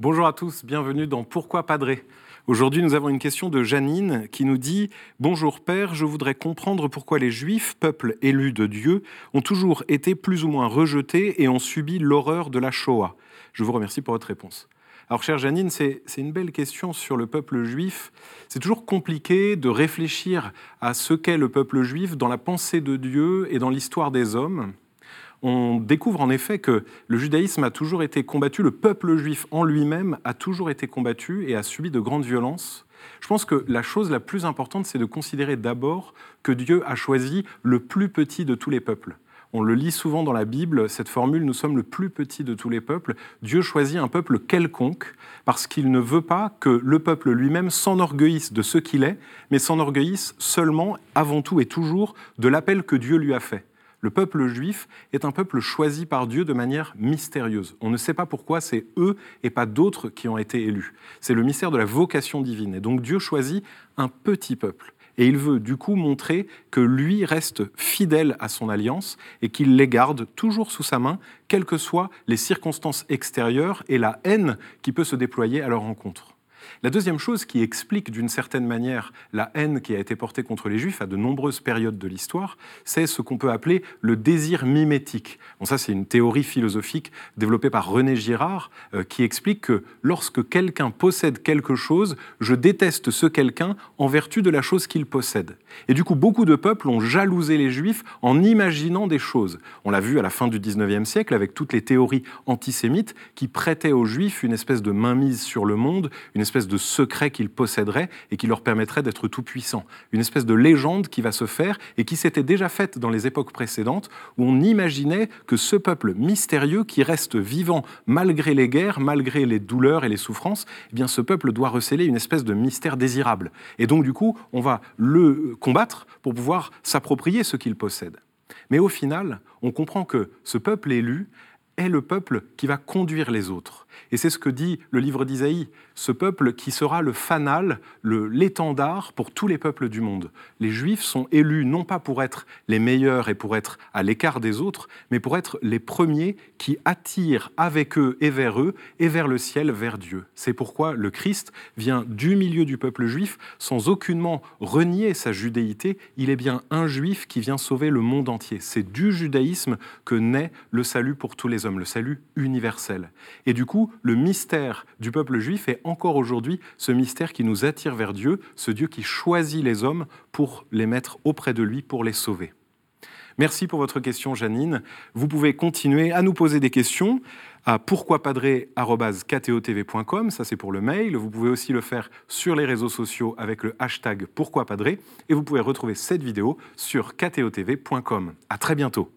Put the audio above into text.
Bonjour à tous, bienvenue dans Pourquoi Padré Aujourd'hui, nous avons une question de Janine qui nous dit Bonjour Père, je voudrais comprendre pourquoi les Juifs, peuple élu de Dieu, ont toujours été plus ou moins rejetés et ont subi l'horreur de la Shoah. Je vous remercie pour votre réponse. Alors, chère Janine, c'est une belle question sur le peuple juif. C'est toujours compliqué de réfléchir à ce qu'est le peuple juif dans la pensée de Dieu et dans l'histoire des hommes. On découvre en effet que le judaïsme a toujours été combattu, le peuple juif en lui-même a toujours été combattu et a subi de grandes violences. Je pense que la chose la plus importante, c'est de considérer d'abord que Dieu a choisi le plus petit de tous les peuples. On le lit souvent dans la Bible, cette formule, nous sommes le plus petit de tous les peuples. Dieu choisit un peuple quelconque parce qu'il ne veut pas que le peuple lui-même s'enorgueillisse de ce qu'il est, mais s'enorgueillisse seulement, avant tout et toujours, de l'appel que Dieu lui a fait. Le peuple juif est un peuple choisi par Dieu de manière mystérieuse. On ne sait pas pourquoi c'est eux et pas d'autres qui ont été élus. C'est le mystère de la vocation divine. Et donc Dieu choisit un petit peuple. Et il veut du coup montrer que lui reste fidèle à son alliance et qu'il les garde toujours sous sa main, quelles que soient les circonstances extérieures et la haine qui peut se déployer à leur rencontre. La deuxième chose qui explique d'une certaine manière la haine qui a été portée contre les Juifs à de nombreuses périodes de l'histoire, c'est ce qu'on peut appeler le désir mimétique. Bon, ça, c'est une théorie philosophique développée par René Girard euh, qui explique que lorsque quelqu'un possède quelque chose, je déteste ce quelqu'un en vertu de la chose qu'il possède. Et du coup, beaucoup de peuples ont jalousé les Juifs en imaginant des choses. On l'a vu à la fin du 19e siècle avec toutes les théories antisémites qui prêtaient aux Juifs une espèce de mainmise sur le monde, une espèce de secret qu'ils posséderaient et qui leur permettrait d'être tout-puissants. Une espèce de légende qui va se faire et qui s'était déjà faite dans les époques précédentes où on imaginait que ce peuple mystérieux qui reste vivant malgré les guerres, malgré les douleurs et les souffrances, eh bien ce peuple doit receler une espèce de mystère désirable. Et donc du coup, on va le combattre pour pouvoir s'approprier ce qu'il possède. Mais au final, on comprend que ce peuple élu est le peuple qui va conduire les autres. Et c'est ce que dit le livre d'Isaïe, ce peuple qui sera le fanal, l'étendard pour tous les peuples du monde. Les Juifs sont élus non pas pour être les meilleurs et pour être à l'écart des autres, mais pour être les premiers qui attirent avec eux et vers eux et vers le ciel, vers Dieu. C'est pourquoi le Christ vient du milieu du peuple juif sans aucunement renier sa judéité. Il est bien un juif qui vient sauver le monde entier. C'est du judaïsme que naît le salut pour tous les hommes, le salut universel. Et du coup, le mystère du peuple juif est encore aujourd'hui ce mystère qui nous attire vers Dieu, ce Dieu qui choisit les hommes pour les mettre auprès de lui, pour les sauver. Merci pour votre question, Janine. Vous pouvez continuer à nous poser des questions à pourquoipadré.com, ça c'est pour le mail. Vous pouvez aussi le faire sur les réseaux sociaux avec le hashtag pourquoipadré et vous pouvez retrouver cette vidéo sur ktotv.com. À très bientôt.